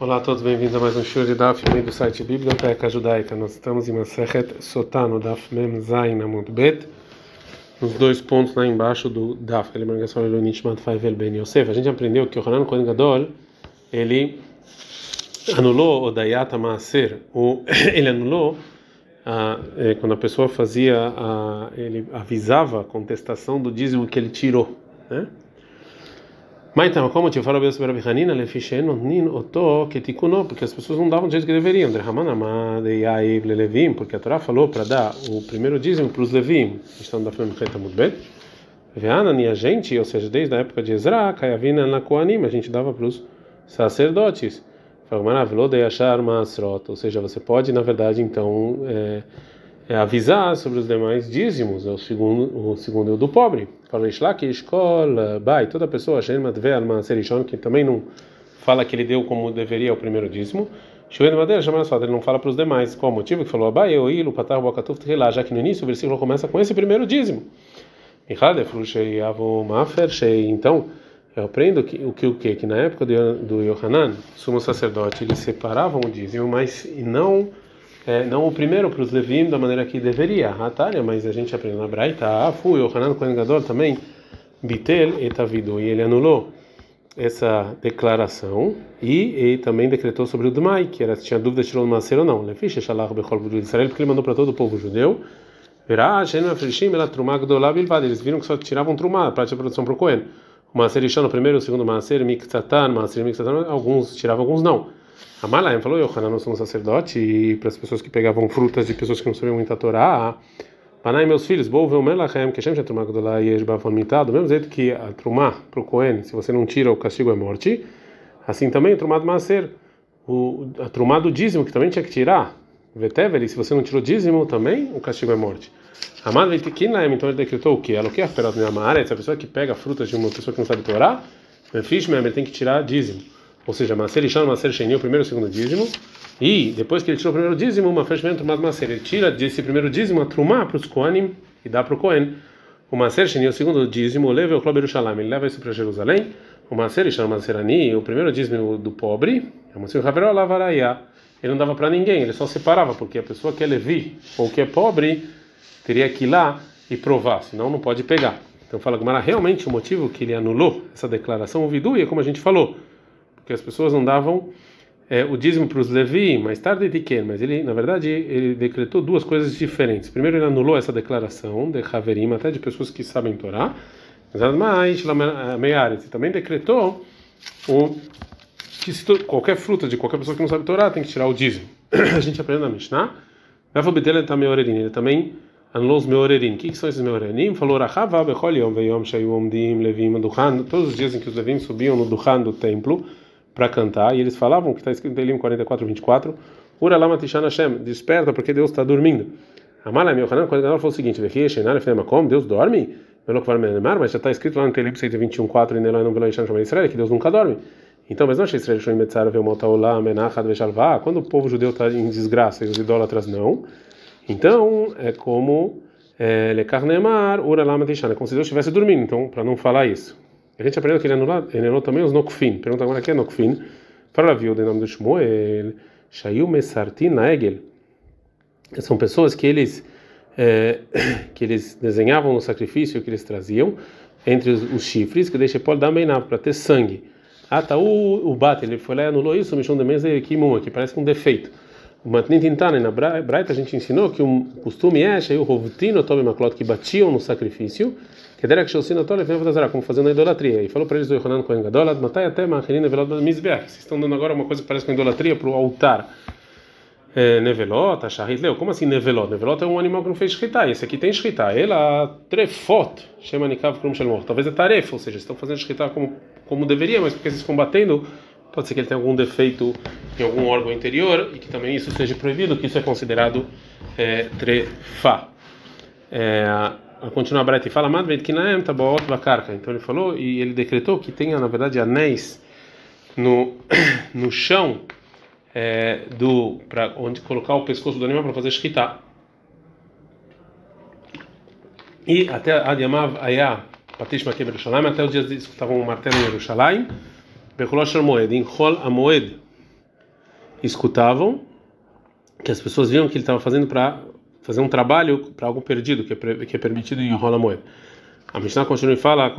Olá a todos, bem-vindos a mais um show de Daf do site Biblioteca Judaica. Nós estamos em Masechet Sotano, Daf Mem Zain Amud Bet, nos dois pontos lá embaixo do Daf, ele marcação do Nishmat Faivel Ben Yosef. A gente aprendeu que o Hanan Kohen Gadol, ele anulou o Dayata Maaser, ele anulou a, é, quando a pessoa fazia, a, ele avisava a contestação do dízimo que ele tirou, né? Mas então, como te falou sobre Rabi Hanina, lefishen nin oto que tikuno, porque as pessoas não davam do jeito que deveriam. Porque a Torá falou para dar o primeiro dízimo para os levim. Estão da reta muito bem. Veana a gente, ou seja, desde a época de Ezra, Kayavina na Koanim, a gente dava para os sacerdotes. Ou seja, você pode, na verdade, então, é, é avisar sobre os demais dízimos, é o segundo, o segundo do pobre. Bai, toda pessoa, que também não fala que ele deu como deveria o primeiro dízimo. Chovendo madeira, chama só, ele não fala para os demais. Qual o motivo que falou Abai, eu ilu, patar, bocatuf, lá, já que no início o versículo começa com esse primeiro dízimo. Então, eu aprendo que o que o que que na época do, do Yohanan, sumo sacerdote, eles separavam o dízimo, mas não é, não o primeiro para os Levim da maneira que deveria, Határia, mas a gente aprende na Braita, ah, Yohanan Kohen Gadol também, Bitel etavidu, e ele anulou essa declaração e, e também decretou sobre o Dmai, que era se tinha dúvida tirou no Macer ou não. Lefish Shalach Bechol de Israel, porque ele mandou para todo o povo judeu. Eles viram que só tiravam Trumá, para a produção para o Cohen. O Macer o primeiro, o segundo Macer, Miktsatan, Macer Miktsatan, alguns tiravam, alguns não. Amalaim falou, Yohanan não sou um sacerdote, e para as pessoas que pegavam frutas de pessoas que não sabiam muita Torá, Panai, meus filhos, vou o Melachem, que chama Trumá Gdolá e Esbafon Mitá, do mesmo jeito que a Trumá para o Cohen, se você não tira, o castigo é morte, assim também o Trumá do Macer, o, a Trumá do dízimo, que também tinha que tirar, Veteveli, se você não tirou dízimo, também o castigo é morte. Amado Veitikinlaem, então ele decretou o quê? Ela quer a minha mara, essa pessoa que pega frutas de uma pessoa que não sabe Torá, Fish ele tem que tirar dízimo. Ou seja, Maser Ishon, Maser Sheni, o primeiro e o segundo dízimo. E depois que ele tirou o primeiro dízimo, uma fechamento tomado Maser. Ele tira desse primeiro dízimo a trumá para os Koanim e dá para o Kohen. O Maser Sheni, o segundo dízimo, leva o Klober Shalom, ele leva isso para Jerusalém. O Maser Ishon, Maser Ani, o primeiro dízimo do pobre, é o Maser Haveró Lavaraya. Ele não dava para ninguém, ele só separava, porque a pessoa que é Levi ou que é pobre teria que ir lá e provar, senão não pode pegar. Então fala Gumara, realmente o motivo que ele anulou essa declaração, o vidu, é como a gente falou, porque as pessoas não davam é, o dízimo para os Levi, mais tarde de que, mas ele, na verdade, ele decretou duas coisas diferentes. Primeiro, ele anulou essa declaração de Haverim, até de pessoas que sabem Torá, mas e também decretou o, que qualquer fruta de qualquer pessoa que não sabe Torá tem que tirar o dízimo. a gente aprende na Mishnah. Ele também anulou os meorerim. O que, são esses meorerim? Falou levim. Todos os dias em que os levim subiam no duchan do templo, para cantar, e eles falavam, que está escrito em Telim 44, 24, Ura lama tishan Hashem, desperta porque Deus está dormindo. Amala meu Hanan, quando falou o seguinte, Deus dorme? Mas já está escrito lá no Telim 121, 4, e não velo Ishan Israel, que Deus nunca dorme. Então, mas não achei Israel Shoim Metzara Velmotaolá, Menachad Veshalvá, quando o povo judeu está em desgraça e os idólatras não. Então, é como é, Lekarnemar, Ura lama tishan, é como se Deus estivesse dormindo, então, para não falar isso. A gente aprendeu que ele anulou, ele anulou também os Nokfin. Pergunta agora que é Nokfin. Fala, viu, o nome do Shmuel, Shayu Mesartin Naegel. São pessoas que eles, é, que eles desenhavam no sacrifício que eles traziam entre os, os chifres, que deixa pode dar bem para ter sangue. Ah, tá, o, o Bate, ele foi lá e anulou isso, o Mishon de Mesa e Kimum, que parece um defeito. O Matnin Tintane, na Braita, a gente ensinou que o costume é, o Rovtino, Tobe Maklot, que batiam no sacrifício, que era que Shosina Tole fazer como fazendo a idolatria. E falou para eles do Yohanan Kohen Gadol, Matai até Machelina Velot Mizbeach. Vocês estão dando agora uma coisa que parece com idolatria para o altar. É, nevelot, Leu. Como assim Nevelot? Nevelot é um animal que não fez Shkita. Esse aqui tem Shkita. Ela trefot, chama Nikav Krum Shelmor. Talvez é tarefa, ou seja, estão fazendo Shkita como, como deveria, mas porque vocês estão batendo, pode ser que ele tenha algum defeito em algum órgão interior e que também isso seja proibido, que isso é considerado é, trefa. É, a continuar a Breta e fala, Madved Kinaem Tabaot Bakarka. Então ele falou e ele decretou que tenha, na verdade, anéis no, no chão é, do para onde colocar o pescoço do animal para fazer shkita. E até Adiamav Ayah Patish Yerushalayim, até os dias que estavam um martelo em Yerushalayim, Becholosh Moed, em Chol Amoed, escutavam, que as pessoas viam que ele estava fazendo para fazer um trabalho para algo perdido, que é, que é permitido em Rola Moed. A Mishnah continua e fala: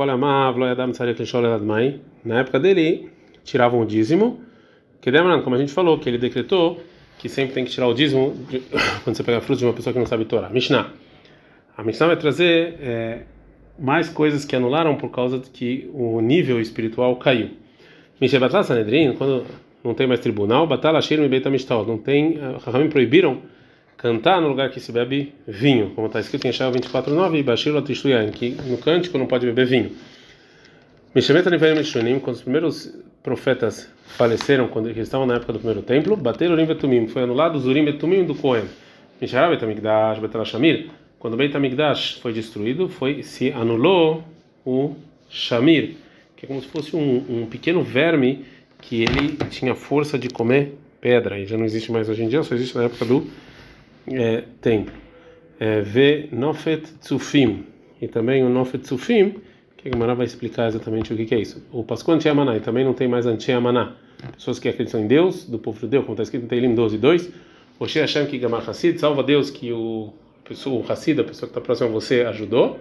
Na época dele, tiravam o dízimo, que como a gente falou, que ele decretou que sempre tem que tirar o dízimo de, quando você pega frutos de uma pessoa que não sabe Torá. Mishnah. A Mishnah vai trazer é, mais coisas que anularam por causa de que o nível espiritual caiu. Mishebatla Sanedrin, quando não tem mais tribunal, Batala Shir Beit Amishtal, não tem, Rahamim proibiram cantar no lugar que se bebe vinho, como está escrito em Shaul 24:9 e Bashir Latishtuyan, que no cântico não pode beber vinho. Quando os primeiros profetas faleceram quando eles estavam na época do primeiro templo, bateram Urim Betumim, foi anulado os Urim Betumim do Cohen. Misharab Betamigdash, Betel Shamir, quando Beit Amigdash foi destruído, foi se anulou o Shamir, que é como se fosse um, um pequeno verme que ele tinha força de comer pedra, e já não existe mais hoje em dia, só existe na época do é, templo. É, Ve Nofet Tsufim, e também o Nofet Tsufim, que a Gemara vai explicar exatamente o que, é isso. O Pascoal Antiamaná, e também não tem mais Antiamaná. Pessoas que acreditam em Deus, do povo judeu, como está escrito em Teilim 12, 2. Oshé Hashem que Gamar Hassid, salva Deus que o, pessoa, o Hassid, a pessoa que está próxima a você, ajudou,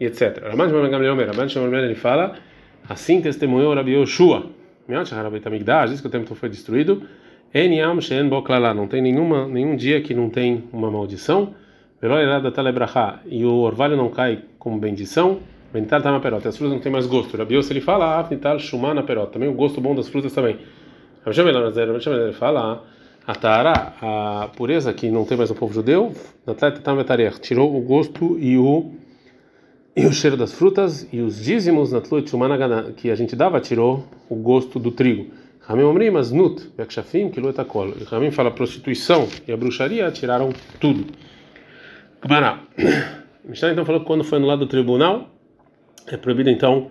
e etc. Raman Shimon Gamliel Raman Shimon ele fala, assim testemunhou Rabi Yoshua. Diz que o templo foi destruído. Não tem nenhuma, nenhum dia que não tem uma maldição. E o orvalho não cai como bendição. Tá. As frutas não têm mais gosto. Rabi ele fala, Shumá na. Também o gosto bom das frutas também. Ele fala, a Tara, a pureza que não tem mais no povo judeu, tirou o gosto e o e o cheiro das frutas e os dízimos na que a gente dava tirou o gosto do trigo. Ramim Omrim, Aznut, Yakshafim, Kiluetakol. Ramim fala prostituição e a bruxaria tiraram tudo. Gmará. Mishnah então falou que quando foi no lado do tribunal, é proibido então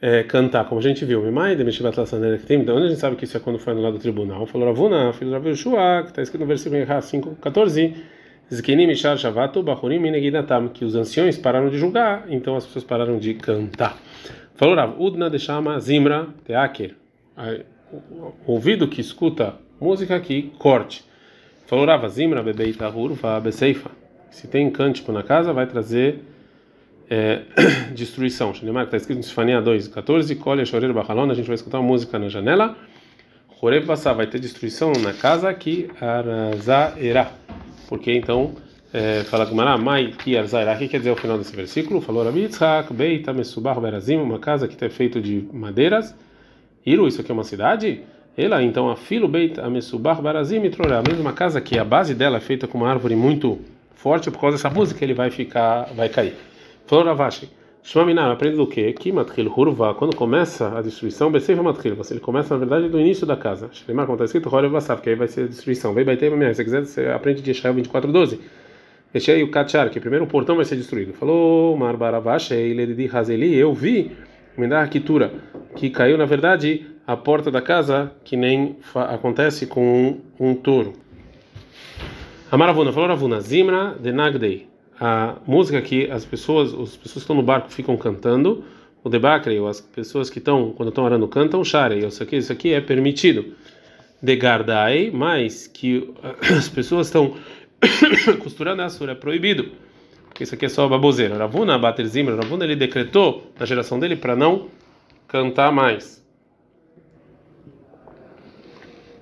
é, cantar, como a gente viu. Mimai, tem, onde a gente sabe que isso é quando foi no lado do tribunal? Falou Ravuna, filho de Rav que está escrito no versículo 5, 14. Zkenim Ishar Shavato Bahurim Minegidatam, que os anciões pararam de julgar, então as pessoas pararam de cantar. Falou Rav, Udna Deshama Zimra Teaker, ouvido que escuta música que corte. Falou Rav, Zimra Bebei Tahur Beseifa, se tem cântico na casa vai trazer é, destruição. Shanemar, está escrito em Sifania 2, 14, Kolha Shorer Bachalon, a gente vai escutar uma música na janela. Horeb passar, vai ter destruição na casa que Arazaerá porque então é, fala Gumara, Mai que Arzairá, o que quer dizer o final desse versículo? Falou Rabi Yitzhak, Beita Mesubah Berazim, uma casa que é feita de madeiras. Iru, isso aqui é uma cidade? Ela, então, a filo Beita Mesubah Berazim, a mesma casa que a base dela é feita com uma árvore muito forte, por causa dessa música ele vai ficar, vai cair. Falou Ravashi, Shmaminar, aprende do quê? Que matril hurva, quando começa a destruição, Beseiva matril, ele começa na verdade do início da casa. Shlemar, como está escrito, Horev Basaf, que aí vai ser a destruição. Vem Baitei Mamia, se quiser, você aprende de Yeshaya 24:12. Deixei o Kachar, que primeiro o portão vai ser destruído. Falou Marbaravash, Iledidi Hazeli, eu vi, a Kitura, que caiu na verdade a porta da casa, que nem acontece com um, um touro. Amaravuna, falou Ravuna, Zimra de Nagdei a música que as pessoas, as pessoas que estão no barco ficam cantando, o debacre, as pessoas que estão, quando estão orando, cantam, share, isso aqui, isso aqui é permitido. Degardai, mas que as pessoas estão costurando a sura, é proibido. Porque isso aqui é só baboseira. Ravuna, Baterzimra, Ravuna, ele decretou na geração dele para não cantar mais.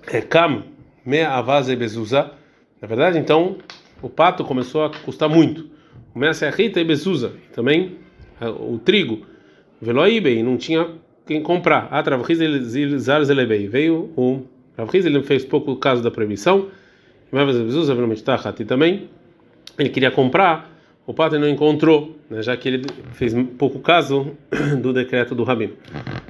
É Kam, me avaze bezuza. Na verdade, então, o pato começou a custar muito. Começa a rita e bezuza, também o trigo. Veloibei, não tinha quem comprar. Ah, veio o Ravriz, ele fez pouco caso da proibição. E também ele queria comprar, o pato não encontrou, né, já que ele fez pouco caso do decreto do rabino.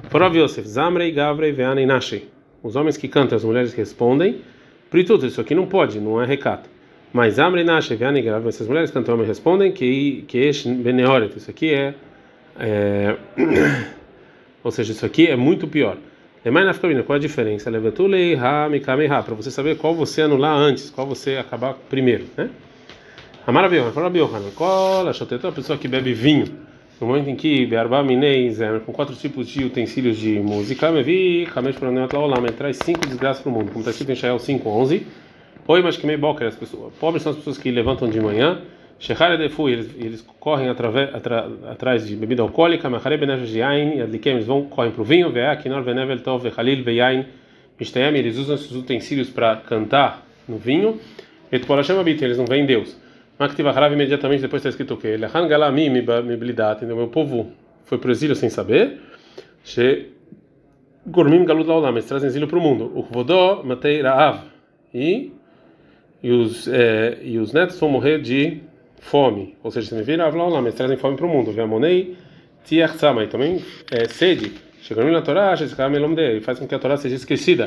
Forov Yosef, Zamrei, Gavrei, Veanei, Nashei. Os homens que cantam, as mulheres respondem. Prituto, isso aqui não pode, não é recato. Mas Amri Nashe Vianigrav, essas mulheres cantam e respondem que que Beneoret, isso aqui é, é ou seja, isso aqui é muito pior. Qual a diferença? Levetulei ha mikameha, para você saber qual você anular antes, qual você acabar primeiro, né? Amarabiyohan, fala Biyohan, qual a a pessoa que bebe vinho. no momento em que Bearba Mineis, com quatro tipos de utensílios de música, me vi, Hamesh Pranayot Laolam, traz cinco desgraças para o mundo, como está escrito em Shael 5:11. Oi, mas que meio boca, as pessoas, pobres são as pessoas que levantam de manhã, Shechare Defu, eles, eles correm através, atra, atrás de bebida alcoólica, Machare Benev Yain, Adlikem, eles vão, correm para o vinho, Vea, Kinor Benevel Tov, Vechalil, Veyain, Mishtayam, eles usam esses utensílios para cantar no vinho, Et Polachem Abit, eles não veem Deus. Maktiva Harav imediatamente depois está escrito o quê? Lehan Galami Miblidat, entendeu? Meu povo foi para o exílio sem saber. She Gormim Galut Laolam, eles trazem exílio para o mundo. O Vodó Matei Raav. E, e, os, é, e os netos vão morrer de fome. Ou seja, se me vira Laolam, eles trazem fome para o mundo. Veamonei Tiach Tzama, também é, sede. Chegou na Torá, e faz com que a Torá seja esquecida.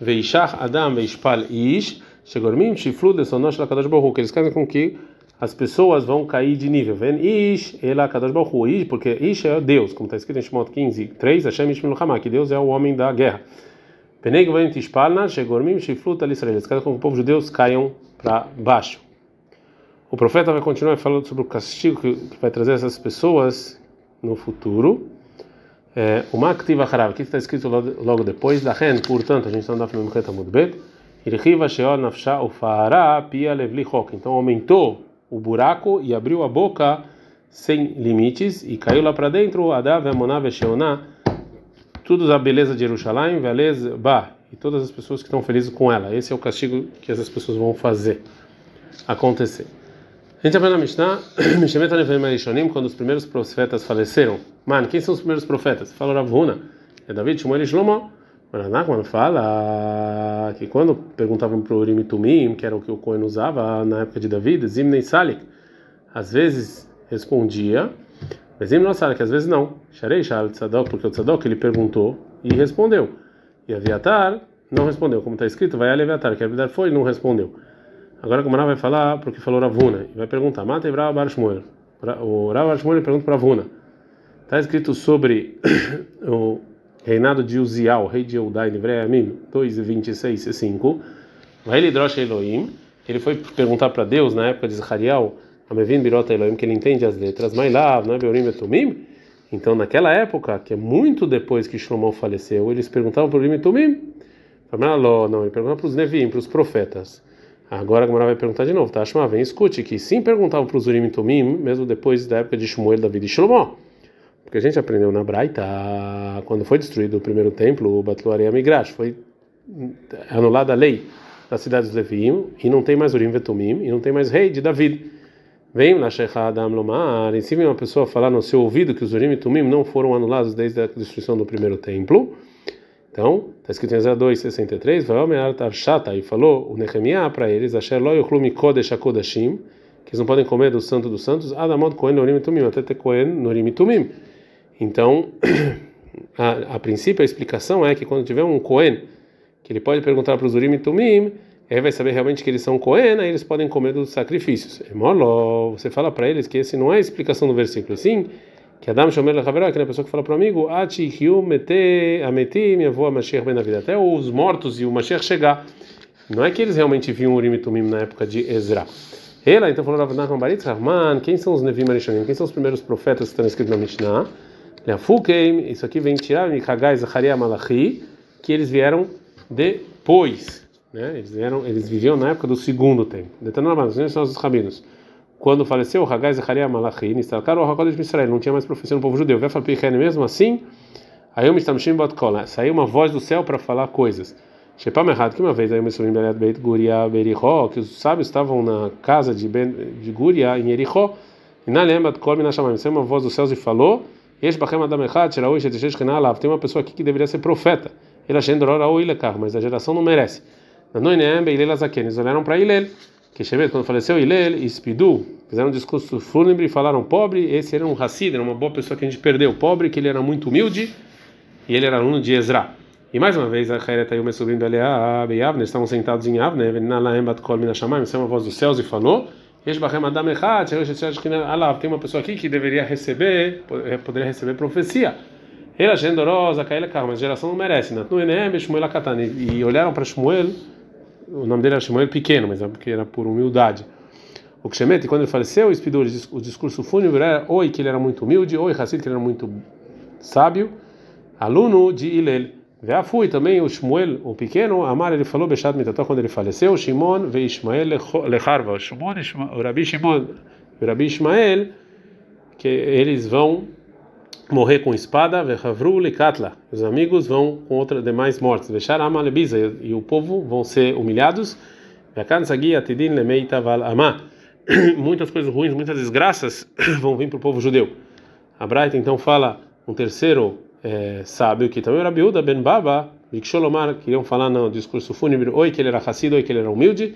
Veishach Adam Veishpal Ish. Shegormim Shiflu de Sonosh Lakadosh Baruch que eles querem com que as pessoas vão cair de nível. Vem Ish Ela Kadosh Baruch Ish, porque Ish é Deus, como está escrito em Shemot 15, 3, Hashem Ish Milchama, que Deus é o homem da guerra. Peneg Vem Tishpalna Shegormim Shiflu Tal Israel. Eles querem com o povo judeu caiam para baixo. O profeta vai continuar falando sobre o castigo que, vai trazer essas pessoas no futuro. É, o Maktiv Harav, que está escrito logo, depois, da Ren, portanto, a gente está andando no Mechet Amudbet. Então aumentou o buraco e abriu a boca sem limites e caiu lá para dentro Adav Amonav Sheoná tudo a beleza de Jerusalém, beleza, bah, e todas as pessoas que estão felizes com ela. Esse é o castigo que essas pessoas vão fazer acontecer. A gente aprende na Mishnah, Mishemet Anevim Elishonim, quando os primeiros profetas faleceram. Mano, quem são os primeiros profetas? Falou Ravuna. É David, Shmuel e Shlomo. Nachman fala que quando perguntavam para o Urim Tumim, que era o que o Cohen usava na época de David, Zimnei Salik, às vezes respondia, mas Zimnei Salik, às vezes não. Sharei Shal Tzadok, porque o Tzadok ele perguntou e respondeu. E Aviatar não respondeu, como está escrito, vai Aviatar, que Aviatar foi e não respondeu. Agora o vai falar porque falou Ravuna, e vai perguntar, Mata Ibra Bar Shmuel. O Rav Shmuel pergunta para Ravuna. Está escrito sobre o reinado de Uziel, rei de Eudai, Nevreamim 2, 26 e 5. Vai ele drocha Elohim, ele foi perguntar para Deus na época de Zachariel, Amevin Birota Elohim, que ele entende as letras, Mailav, Nabeorim Etumim. Então, naquela época, que é muito depois que Shlomo faleceu, eles perguntavam para o Urim e Tumim. Não, ele perguntava para os Nevim, para os profetas. Agora a Gamara vai perguntar de novo, tá? Shema, vem, escute, que sim perguntavam para os Urim e Tumim, mesmo depois da época de Shmuel, David e Shlomo. Porque a gente aprendeu na Braita, quando foi destruído o primeiro templo, o Batluaria Migrash, foi anulada a lei das cidades de Levim, e não tem mais Urim Vetumim, e não tem mais rei de David. Vem Adam Lomar, em cima uma pessoa falar no seu ouvido que os Urim e Tumim não foram anulados desde a destruição do primeiro templo. Então, está escrito em Ezra 2, 63, e falou o Nehemiah para eles, Asher lo yochlu kodesh hakodashim, que eles não podem comer do santo dos santos, Adamot kohen norim tumim, até ter kohen norim tumim. Então, a, a, princípio, a explicação é que quando tiver um Cohen, que ele pode perguntar para os Urim e Tumim, ele vai saber realmente que eles são Cohen, aí eles podem comer dos sacrifícios. É Moló, você fala para eles que esse não é a explicação do versículo, sim, que Adam Shomer Lechaverá, que é a pessoa que fala para o amigo, Ati Hiu Mete Ameti, minha avó Mashiach na vida, até os mortos e o Mashiach chegar. Não é que eles realmente viam Urim e Tumim na época de Ezra. Ela então falou Nachman Baritz, Rahman, quem são os Nevim Arishonim? Quem são os primeiros profetas que estão escritos na Mishnah? Isso aqui vem tirar Mikagai Zacharia Malachi, que eles vieram depois, né? Eles vieram, eles viviam na época do segundo tempo. Detanamados, são os rabinos. Quando faleceu Hagai Zacharia Malachi, Nistalkar o Hakodesh de Israel, não tinha mais professor no povo judeu. Vai falar mesmo assim? Aí eu me estamshim botkola. Saiu uma voz do céu para falar coisas. Shepam errado que uma vez aí soube em Beit Guria Berichó, que os sábios estavam na casa de, ben, de Guria em Erichó, e na lembra na Shamam. Saiu uma voz do céu e falou tem uma pessoa aqui que deveria ser profeta. Ele mas a geração não merece. Eles olharam para Ilel, que quando faleceu Ilel, Espidu, fizeram um discurso fúnebre e falaram: pobre, esse era um Hassid, era uma boa pessoa que a gente perdeu. Pobre, que ele era muito humilde e ele era aluno de Ezra. E mais uma vez, a Khairet e o meu sobrinho Eliab e Avner estavam sentados em Avner, isso é uma voz dos céus e falou tem uma pessoa aqui que deveria receber, eh, poderia receber profecia. Ela gendorosa, caíla carro, mas a geração não merece. E olharam para Shmuel, o nome dele era Shmuel pequeno, mas é porque era por humildade. O Kshemet, quando ele faleceu, expediu o discurso fúnebre era oi que ele era muito humilde, oi Hassid que ele era muito sábio, aluno de Ilel. Já fui também o Shmuel, o pequeno, Amar, ele falou, Bechat Mitató, quando ele faleceu, Shimon ve Ishmael lecharva, Shimon, o Rabi Shimon, o Rabi Ishmael, que eles vão morrer com espada, os amigos vão com outras demais mortes, e o povo vão ser humilhados, muitas coisas ruins, muitas desgraças vão vir para o povo judeu. A Braita então fala um terceiro é, sábio que também era Biúda Ben Baba, Viksholomar, queriam falar no discurso fúnebre, oi que ele era racido, oi que ele era humilde,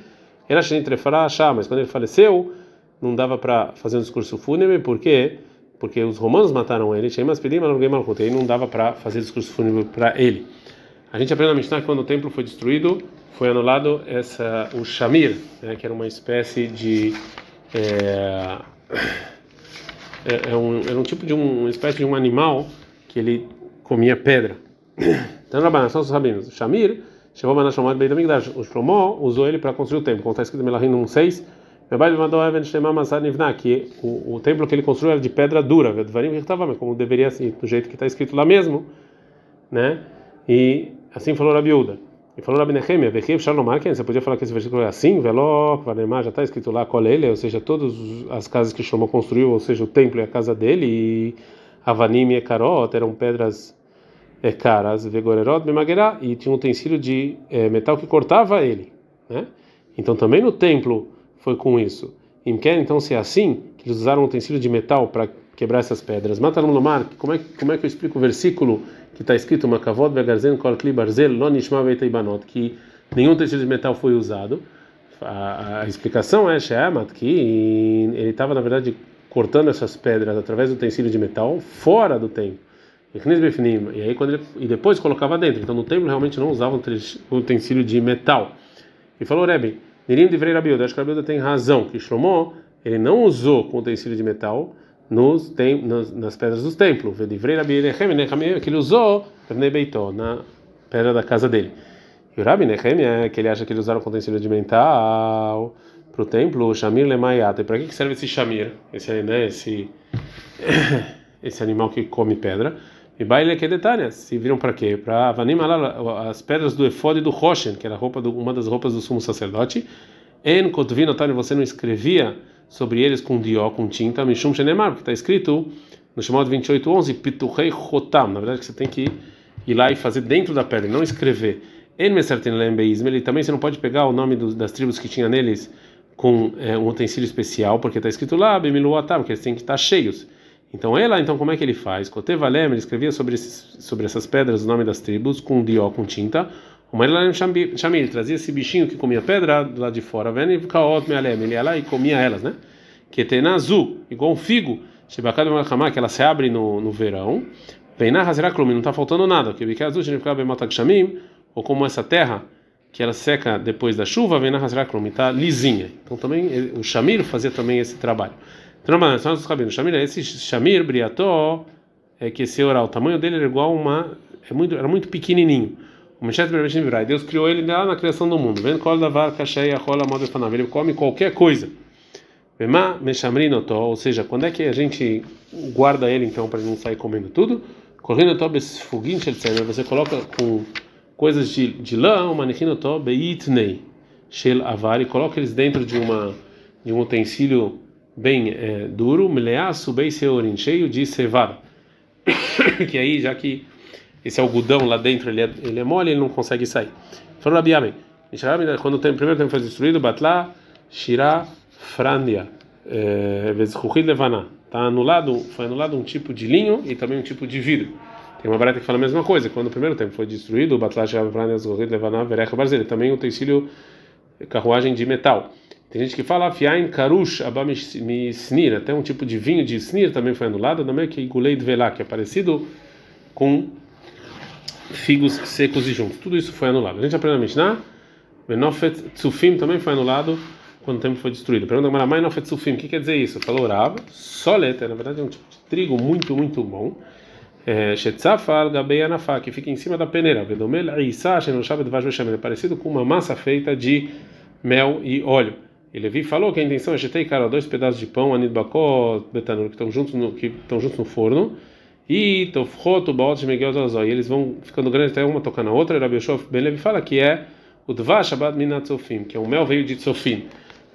era Shenitrefará mas quando ele faleceu, não dava para fazer um discurso fúnebre, por quê? Porque os romanos mataram ele, e não dava para fazer discurso fúnebre para ele. A gente aprende na Mishnah que quando o templo foi destruído, foi anulado essa o shamir, né, que era uma espécie de é, é, é um, era um tipo de um, uma espécie de um animal que ele comia pedra. Então, na são os rabinos. O Shamir, chegou a chamar Beit HaMikdash. O Shlomo usou ele para construir o templo. Como está escrito em Melahim 1.6, que o, o templo que ele construiu era de pedra dura, como deveria ser, do jeito que está escrito lá mesmo, né? E assim falou Rabiúda. E falou Rabi Nehemia, Vechiv Shalomar, você podia falar que esse versículo é assim, Veló, Vanemar, já está escrito lá, Kolele, ou seja, todas as casas que Shlomo construiu, ou seja, o templo e a casa dele, e Avanim e Ekarot eram pedras é, caras, Vegorerot, Bemagerá, e tinha um utensílio de é, metal que cortava ele, né? Então também no templo foi com isso. Imken, então, se é assim, que eles usaram um utensílio de metal para quebrar essas pedras. Mata no Lomar, como é, como é que eu explico o versículo que está escrito Makavod vegarzen kol kli barzel lo nishma banot que nenhum tecido de metal foi usado. A, a explicação é Sheamat que ele estava na verdade cortando essas pedras através do utensílio de metal fora do templo. E aí quando ele, e depois colocava dentro. Então no templo realmente não usava o utensílio de metal. E falou Rebbe, Nirim de Vrei Rabiuda, acho que Rabiuda tem razão que Shlomo ele não usou com utensílio de metal nos tem, nas, nas pedras dos templos. Que ele usou na pedra da casa dele. E o Rabi Nehemia, que ele acha que eles usaram utensílio de mental para o templo, Shamir Lemayata. E para que serve esse Shamir? Esse, né, esse, esse animal que come pedra. E baile que detalhe, se viram para quê? Para lá as pedras do efod e do Roshen, que era roupa do, uma das roupas do sumo sacerdote. En Kotvin, você não escrevia sobre eles com dió, com tinta, Mishum Shenemar, que está escrito no chamado 2811, Pituchei Chotam, na verdade que você tem que ir lá e fazer dentro da pedra, não escrever. Ele também você não pode pegar o nome das tribos que tinha neles com é, um utensílio especial, porque está escrito lá, Bemiluatam, que eles têm que estar cheios. Então ela, então como é que ele faz? Kotevalem, ele escrevia sobre, esses, sobre essas pedras o nome das tribos com dió, com tinta, o Marilan Shamir trazia esse bichinho que comia pedra lado de fora, vendo e mealem, ele ia lá e comia elas, né? Que tem azul, igual um figo, shebakad que ela se abre no, no verão. Vem na hazeraklum, não está faltando nada, que bique azul, significa bematak shamim, ou como essa terra que ela seca depois da chuva, vem na hazeraklum, está lisinha. Então também o Shamir fazia também esse trabalho. Então, Shamir, esse Shamir briató, é que esse oral, o tamanho dele era igual uma, é muito, era muito pequenininho. Deus criou ele lá na criação do mundo. Vendo qual davar cachei a rola moda. Ele come qualquer coisa. Vema meshamrinoto, ou seja, quando é que a gente guarda ele então para não sair comendo tudo? Correndo tobes fugin você coloca com coisas de, de lã, uma nechinoto beitnei shel e coloca eles dentro de uma de um utensílio bem é, duro, meleaço bem seorin, cheio de cevada. que aí já que esse algodão lá dentro ele é, ele é mole, ele não consegue sair. Falou Rabi Amen. Quando o primeiro templo foi destruído, Batlá, Shirá, Frandia, eh, Vezchuchid Levaná. Está anulado, foi anulado um tipo de linho e também um tipo de vidro. Tem uma barata que fala a mesma coisa. Quando o primeiro templo foi destruído, Batlá, Shirá, Frandia, Vezchuchid Levaná, Verecha, Barzel. Também um utensílio, carruagem de metal. Tem gente que fala Fiain Karush Abamisnir, até um tipo de vinho de Snir também foi anulado, também que Gulei Velá, que é parecido com figos secos e juntos. Tudo isso foi anulado. A gente aprende na Mishnah, Benofet Tsufim também foi anulado quando o templo foi destruído. Pergunta a Maramai Tsufim, o que quer dizer isso? Falou Rav, Solet, na verdade é um tipo de trigo muito, muito bom. É, Shetzafal Gabei Anafá, que fica em cima da peneira. Vedomel Isa Shenoshavet Vash é parecido com uma massa feita de mel e óleo. E Levi falou que a intenção é jetei cara dois pedaços de pão, anid bakó, betanur, que estão juntos no que estão juntos no forno. E tofroto baot e eles vão ficando grandes até uma tocar na outra. Rabi Yoshof Ben Levi fala que é o dvash shabbat minat sofim, que é o mel veio de sofim.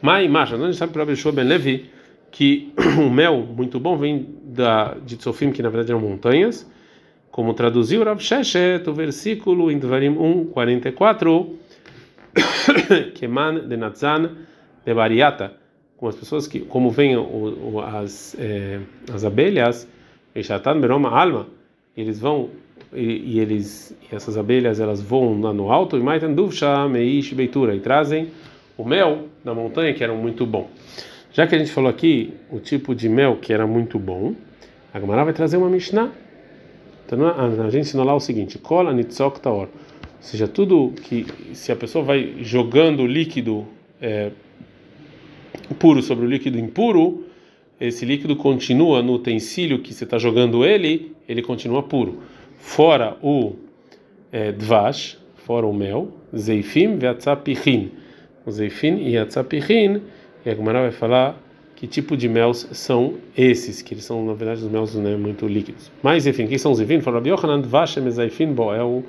Mai marcha, a gente sabe para Rabi Yoshof Ben Levi que o mel muito bom vem da de Tsofim, que na verdade eram montanhas, como traduziu Rav Sheshet, o versículo em Dvarim 1, 44, Keman de Natzan de Bariata, com as pessoas que, como o, as, é, as abelhas, Eshatan Beroma Alma, eles vão e, e, eles e essas abelhas elas voam lá no alto e Maitan e trazem o mel da montanha que era muito bom. Já que a gente falou aqui o tipo de mel que era muito bom, a Gamara vai trazer uma Mishnah. Então a gente ensinou lá o seguinte: Kola nitzok taor. Ou seja, tudo que se a pessoa vai jogando líquido é, puro sobre o líquido impuro, esse líquido continua no utensílio que você está jogando ele, ele continua puro. Fora o é, dvash, fora o mel, zeifim ve'atzapichin. O zeifim e atzapichin e a Gumara vai falar que tipo de mel são esses, que eles são, na verdade, os mel né, muito líquidos. Mas, enfim, quem são os zivim? Fala, Yohanan Vashem Ezaifin, bom, é o,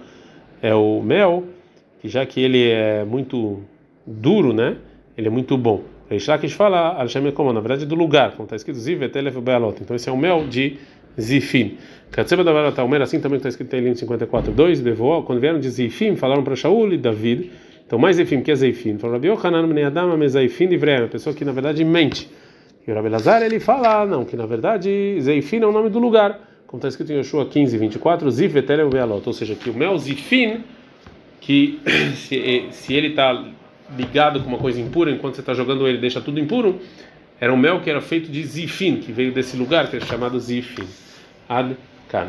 é o mel, que já que ele é muito duro, né, ele é muito bom. Reishakish fala, Alshem como, na verdade, do lugar, como está escrito Ziv, Etelef, Bealot. Então, esse é o mel de Zifim. Katseba da Varata Omer, assim também está escrito em Elim 54, 2, Bevoa, quando vieram de Zifim, falaram para Shaul e David, então, mais Zeifim, que é Zeifim? Falou, Rabi Yohanan Bnei Adam Mezaifim Livrei, uma pessoa que na verdade mente. E o Rabi Lazar ele fala, não, que na verdade Zeifim é o nome do lugar, como está escrito em Yoshua 15, 24, Zif Etelem Vealot, ou seja, que o mel Zifim, que se, se ele está ligado com uma coisa impura, enquanto você está jogando ele deixa tudo impuro, era um mel que era feito de Zifim, que veio desse lugar, que é chamado Zifim. Ad Kan.